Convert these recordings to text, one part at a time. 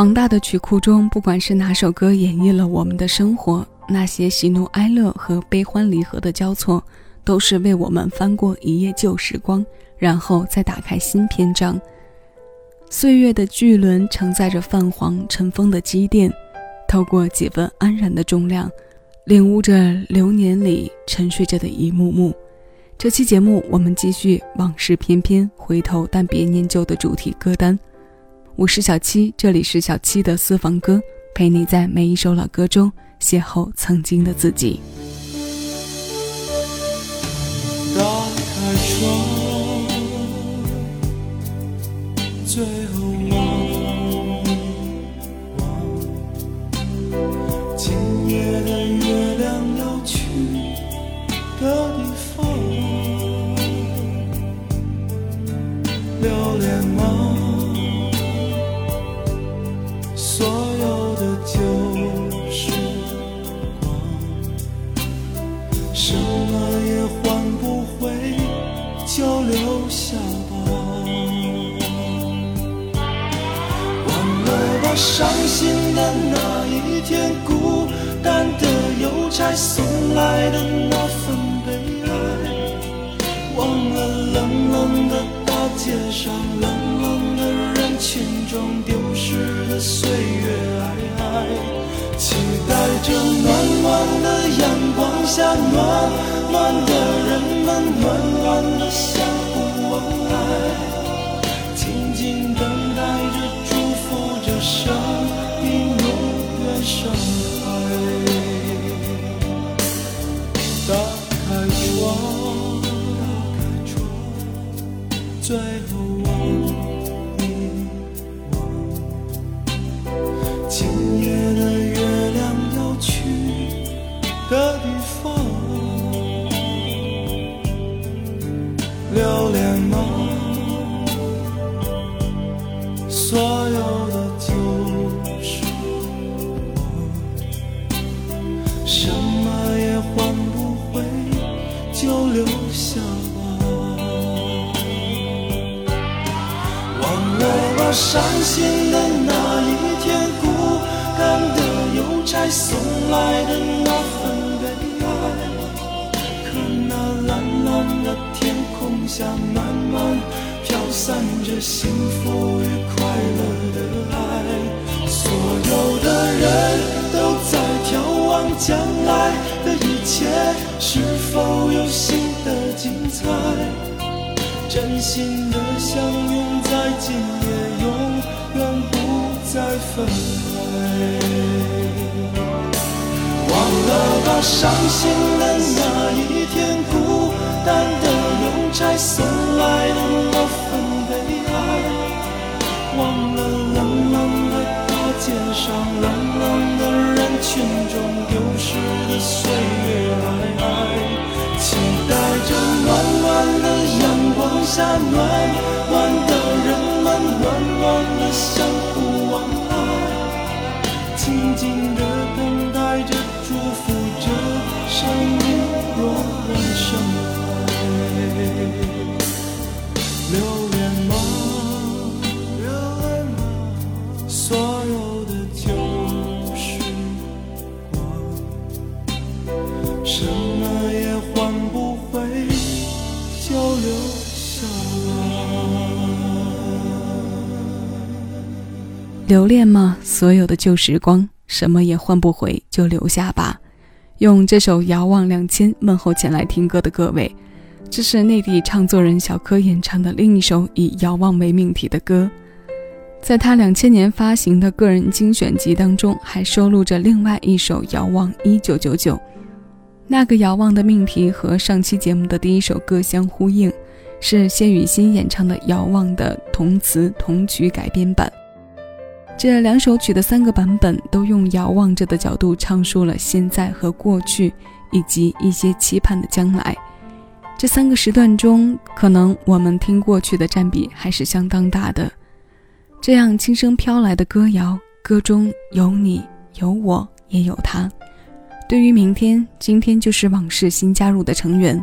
庞大的曲库中，不管是哪首歌演绎了我们的生活，那些喜怒哀乐和悲欢离合的交错，都是为我们翻过一页旧时光，然后再打开新篇章。岁月的巨轮承载着泛黄尘封的积淀，透过几分安然的重量，领悟着流年里沉睡着的一幕幕。这期节目，我们继续往事翩翩，回头但别念旧的主题歌单。我是小七，这里是小七的私房歌，陪你在每一首老歌中邂逅曾经的自己。打开窗，最后忘了吧，伤心的那一天，孤单的邮差送来的那份悲哀。忘了冷冷的大街上，冷冷的人群中丢失的岁月，期待着暖暖的阳光下，暖暖的人们，暖暖的相互往最下，慢慢飘散着幸福与快乐的爱。所有的人都在眺望将来的一切，是否有新的精彩？真心的相拥在今夜，永远不再分开。忘了吧，伤心的那一天，孤单的邮差送来的那份悲哀。忘了冷冷的大街上，冷冷的人群中丢失的岁月，期待着暖暖的阳光下，暖什么也换不回，就留下。留恋吗？所有的旧时光，什么也换不回，就留下吧。用这首《遥望两千》问候前来听歌的各位，这是内地唱作人小柯演唱的另一首以遥望为命题的歌。在他两千年发行的个人精选集当中，还收录着另外一首《遥望一九九九》。那个遥望的命题和上期节目的第一首歌相呼应，是谢雨欣演唱的《遥望》的同词同曲改编版。这两首曲的三个版本都用遥望着的角度唱述了现在和过去，以及一些期盼的将来。这三个时段中，可能我们听过去的占比还是相当大的。这样轻声飘来的歌谣，歌中有你，有我，也有他。对于明天，今天就是往事新加入的成员，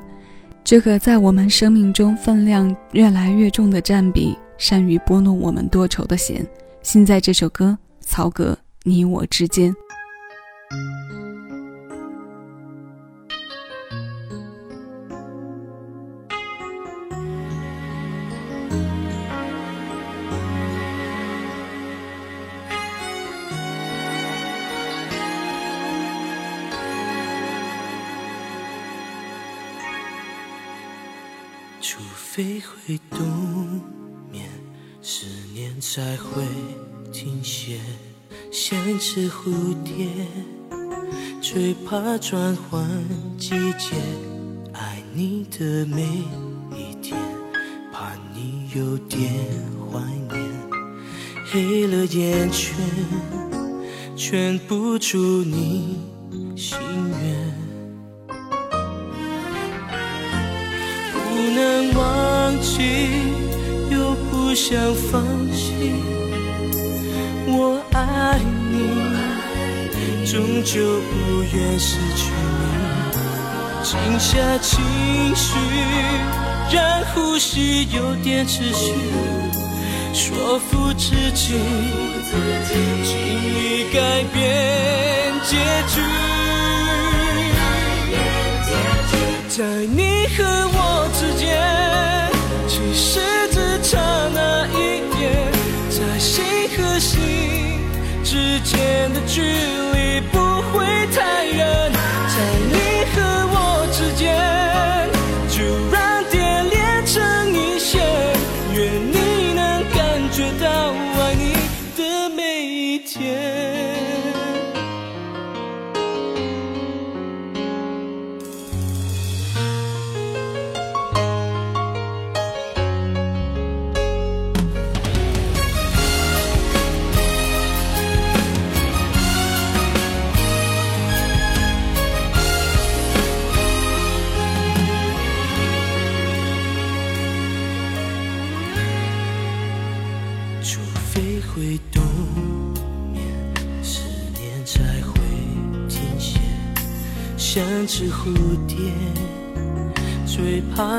这个在我们生命中分量越来越重的占比，善于拨弄我们多愁的弦。现在这首歌，曹格，你我之间。除非会冬眠，思念才会停歇。像只蝴蝶，最怕转换季节。爱你的每一天，怕你有点怀念。黑了眼圈，圈不住你心愿。能忘记，又不想放弃。我爱你，终究不愿失去你。静下情绪，让呼吸有点持续。说服自己，轻易改变结局。在你和我之间，其实只差那一点，在心和心之间的距离不会太远。在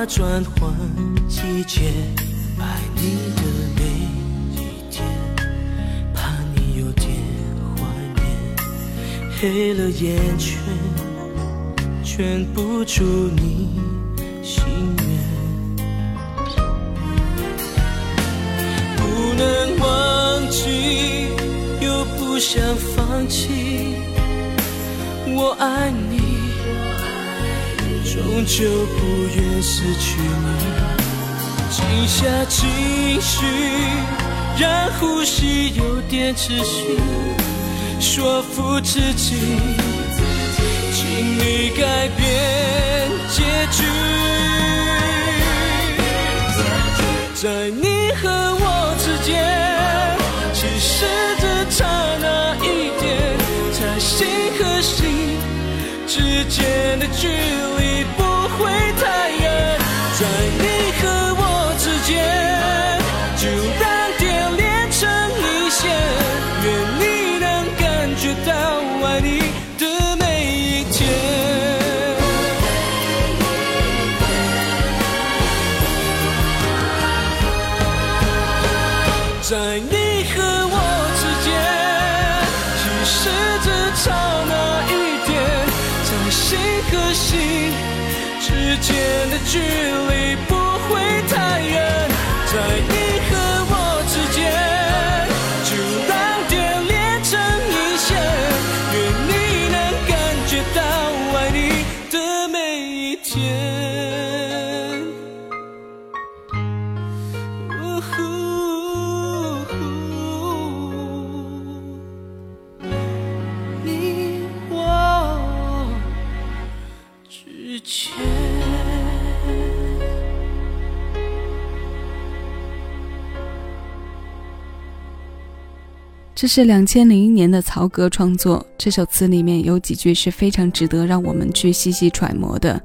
转换季节。爱你的每一天，怕你有点怀念。黑了眼圈，圈不住你心愿。不能忘记，又不想放弃。我爱你，终究不愿失去你。静下情绪，让呼吸有点持续。说服自己，请你改变结局。在你和我之间，其实只差那一点，在心和心之间的距离不这是两千零一年的曹格创作，这首词里面有几句是非常值得让我们去细细揣摩的。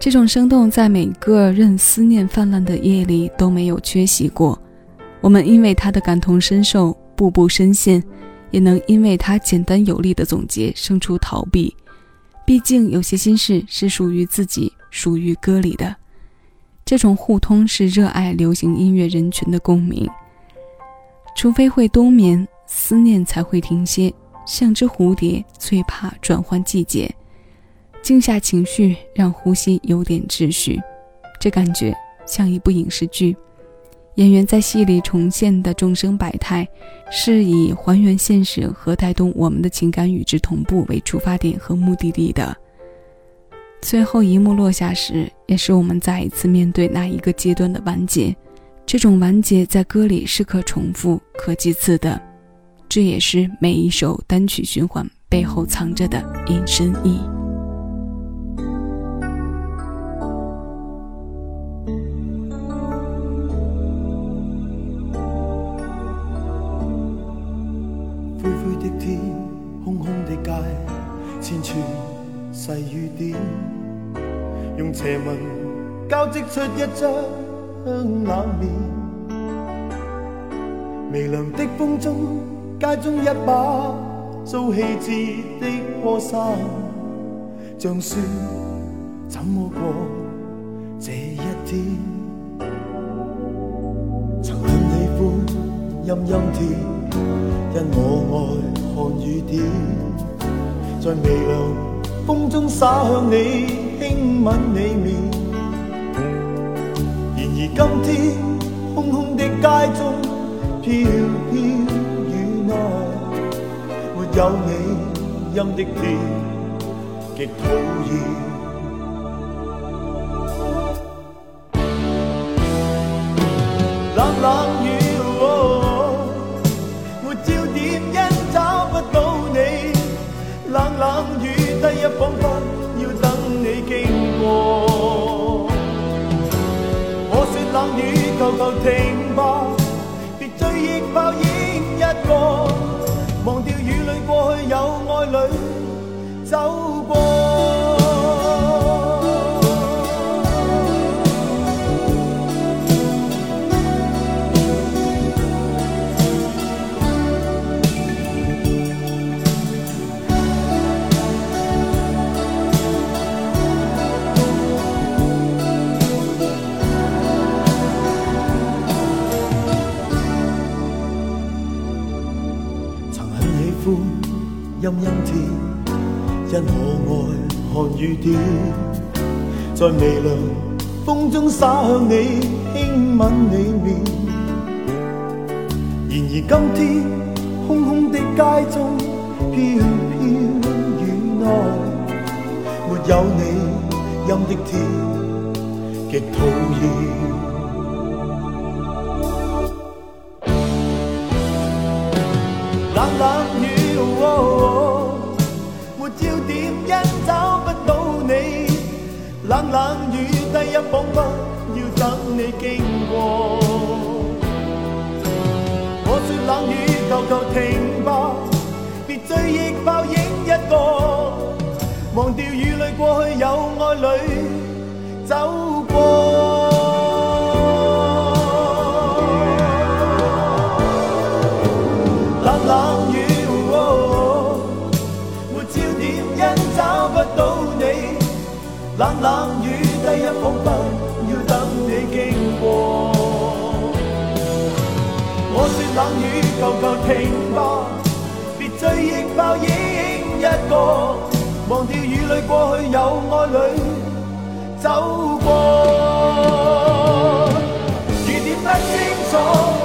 这种生动，在每个任思念泛滥的夜里都没有缺席过。我们因为他的感同身受，步步深陷，也能因为他简单有力的总结，生出逃避。毕竟有些心事是属于自己，属于歌里的。这种互通是热爱流行音乐人群的共鸣。除非会冬眠，思念才会停歇。像只蝴蝶，最怕转换季节。静下情绪，让呼吸有点秩序。这感觉像一部影视剧，演员在戏里重现的众生百态，是以还原现实和带动我们的情感与之同步为出发点和目的地的。最后一幕落下时，也是我们再一次面对那一个阶段的完结。这种完结在歌里是可重复、可几次的。这也是每一首单曲循环背后藏着的隐身意。灰灰的天，空空的街，千串细雨点，用斜纹交织出一张冷面。微凉的风中。街中一把遭弃置的破衫，像说怎么过这一天？曾很喜欢阴阴天，因我爱看雨点，在微凉风中洒向你，轻吻你面。今天空空的街中，飘飘雨内，没。有你阴的天，极讨厌。冷冷求求停吧，别追忆泡影一个。忘掉雨里过去，有爱侣走在微凉风中洒向你，轻吻你面。然而今天空空的街中，飘飘雨内，没有你，阴的天极讨厌。冷冷雨。冷冷雨低一仿佛要等你经过。我说冷雨，求求停吧，别追忆泡影一个，忘掉雨里过去有爱侣走过。冷冷求求停吧，别追忆泡影一个，忘掉雨里过去有爱侣走过。雨点不清楚，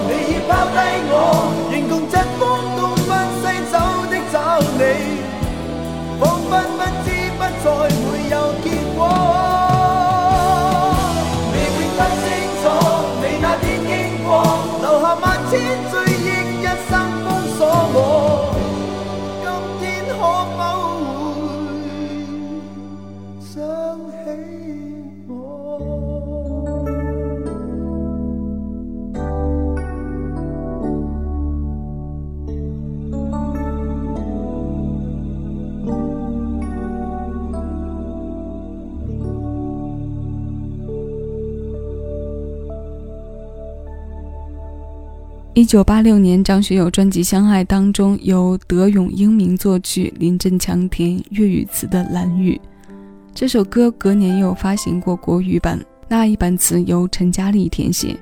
你已抛低我，仍共疾风东奔西走的找你，仿佛不知不再一九八六年，张学友专辑《相爱》当中，由德永英明作曲，林振强填粤语词的《蓝雨》。这首歌隔年又发行过国语版，那一版词由陈嘉丽填写。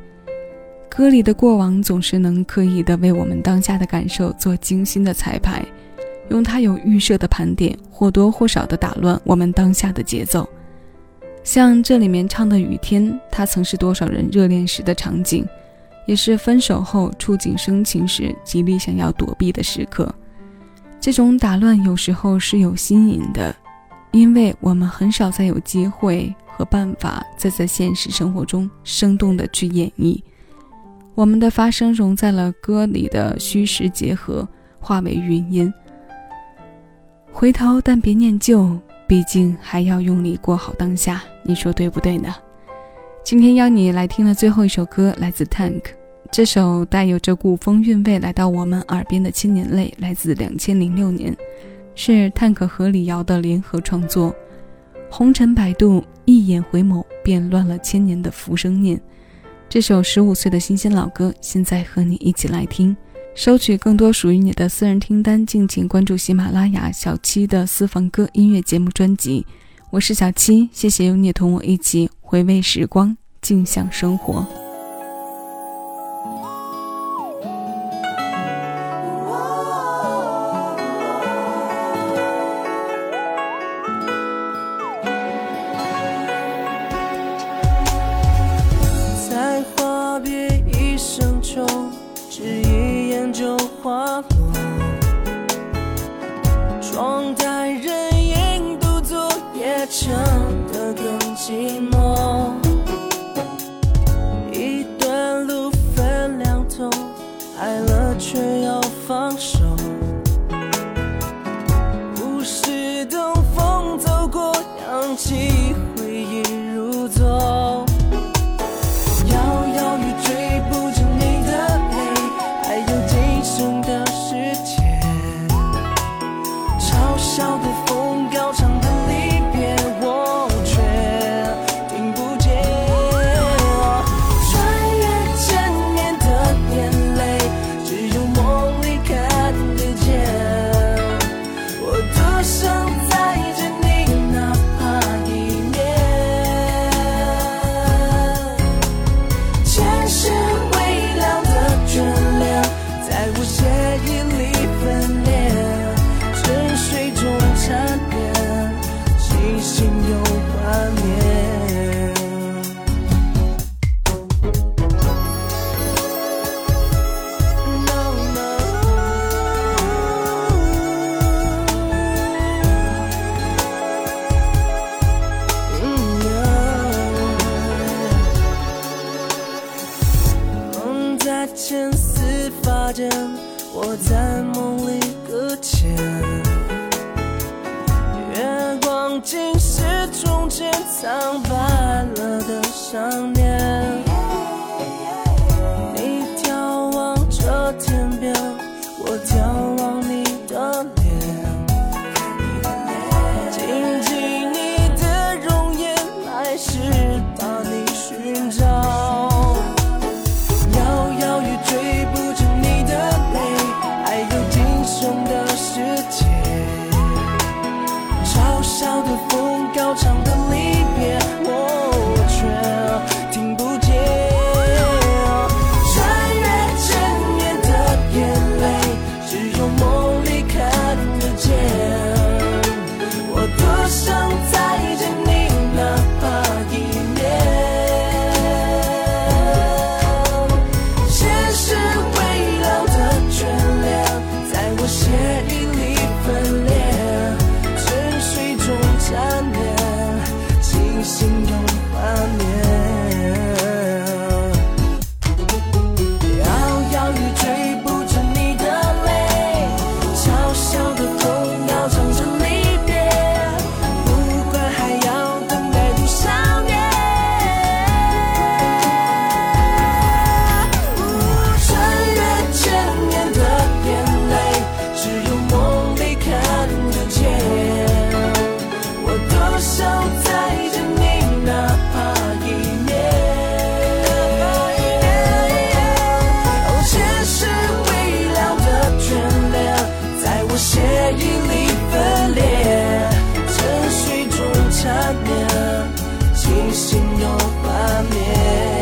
歌里的过往总是能刻意的为我们当下的感受做精心的彩排，用它有预设的盘点，或多或少的打乱我们当下的节奏。像这里面唱的雨天，它曾是多少人热恋时的场景，也是分手后触景生情时极力想要躲避的时刻。这种打乱有时候是有新颖的，因为我们很少再有机会和办法再在现实生活中生动的去演绎。我们的发声融在了歌里的虚实结合，化为云烟。回头但别念旧，毕竟还要用力过好当下。你说对不对呢？今天邀你来听的最后一首歌来自 Tank，这首带有着古风韵味来到我们耳边的《千年泪》来自两千零六年，是 Tank 和李瑶的联合创作。红尘百度，一眼回眸便乱了千年的浮生念。这首十五岁的新鲜老歌，现在和你一起来听。收取更多属于你的私人听单，敬请关注喜马拉雅小七的私房歌音乐节目专辑。我是小七，谢谢有你同我一起回味时光，静享生活。更千丝发间我在梦里搁浅，月光竟是从前苍白了的想念。小的风，高唱的离。面清醒又幻灭